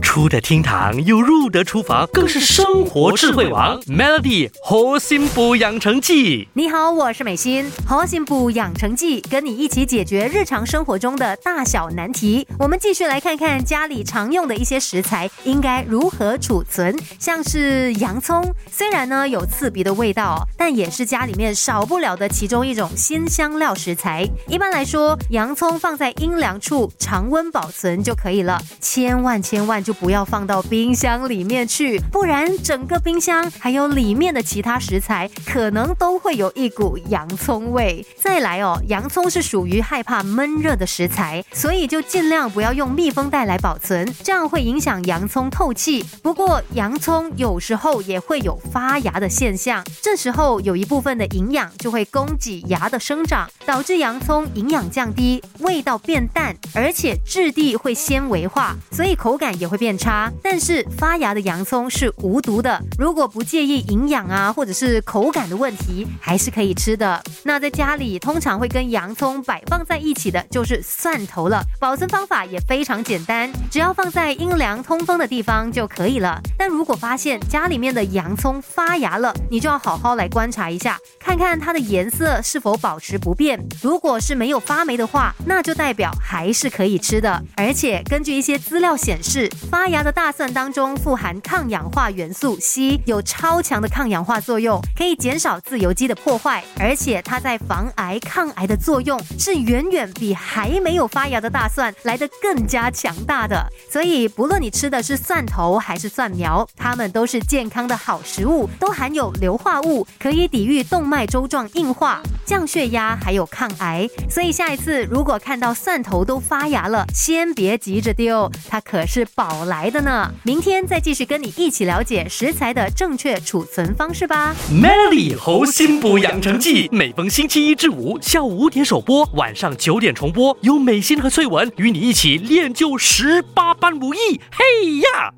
出得厅堂又入得厨房，更是生活智慧王。Melody 核心补养成记，你好，我是美心。核心补养成记，跟你一起解决日常生活中的大小难题。我们继续来看看家里常用的一些食材应该如何储存，像是洋葱，虽然呢有刺鼻的味道，但也是家里面少不了的其中一种新香料食材。一般来说，洋葱放在阴凉处常温保存就可以了，千万千万就。就不要放到冰箱里面去，不然整个冰箱还有里面的其他食材，可能都会有一股洋葱味。再来哦，洋葱是属于害怕闷热的食材，所以就尽量不要用密封袋来保存，这样会影响洋葱透气。不过洋葱有时候也会有发芽的现象，这时候有一部分的营养就会供给芽的生长，导致洋葱营养降低，味道变淡，而且质地会纤维化，所以口感也会变。差，但是发芽的洋葱是无毒的。如果不介意营养啊，或者是口感的问题，还是可以吃的。那在家里通常会跟洋葱摆放在一起的，就是蒜头了。保存方法也非常简单，只要放在阴凉通风的地方就可以了。但如果发现家里面的洋葱发芽了，你就要好好来观察一下，看看它的颜色是否保持不变。如果是没有发霉的话，那就代表还是可以吃的。而且根据一些资料显示，发芽的大蒜当中富含抗氧化元素硒，有超强的抗氧化作用，可以减少自由基的破坏，而且它在防癌抗癌的作用是远远比还没有发芽的大蒜来得更加强大的。所以，不论你吃的是蒜头还是蒜苗，它们都是健康的好食物，都含有硫化物，可以抵御动脉粥状硬化、降血压，还有抗癌。所以，下一次如果看到蒜头都发芽了，先别急着丢，它可是宝宝。来的呢，明天再继续跟你一起了解食材的正确储存方式吧。Melody 猴心补养成记，每逢星期一至五下午五点首播，晚上九点重播，由美心和翠文与你一起练就十八般武艺。嘿呀！